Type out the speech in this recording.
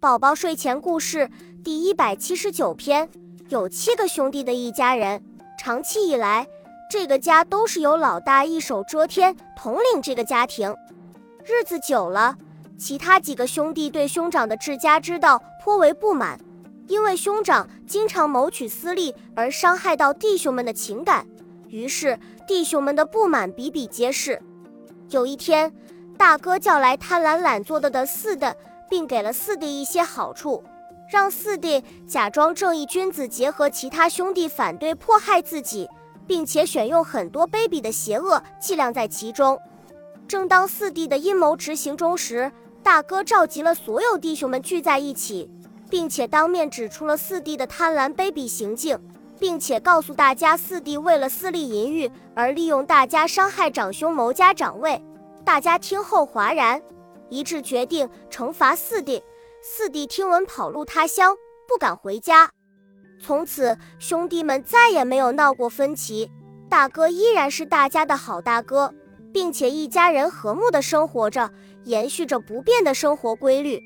宝宝睡前故事第一百七十九篇：有七个兄弟的一家人，长期以来，这个家都是由老大一手遮天，统领这个家庭。日子久了，其他几个兄弟对兄长的治家之道颇为不满，因为兄长经常谋取私利而伤害到弟兄们的情感，于是弟兄们的不满比比皆是。有一天，大哥叫来贪婪懒做的的四的。并给了四弟一些好处，让四弟假装正义君子，结合其他兄弟反对迫害自己，并且选用很多卑鄙的邪恶伎俩在其中。正当四弟的阴谋执行中时，大哥召集了所有弟兄们聚在一起，并且当面指出了四弟的贪婪卑鄙行径，并且告诉大家四弟为了私利淫欲而利用大家伤害长兄谋家长位。大家听后哗然。一致决定惩罚四弟，四弟听闻跑路他乡，不敢回家。从此兄弟们再也没有闹过分歧，大哥依然是大家的好大哥，并且一家人和睦的生活着，延续着不变的生活规律。